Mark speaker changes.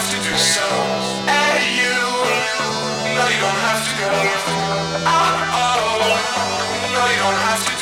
Speaker 1: have to do so. Hey, you, no, you don't have to go. Oh, oh, no, you don't have to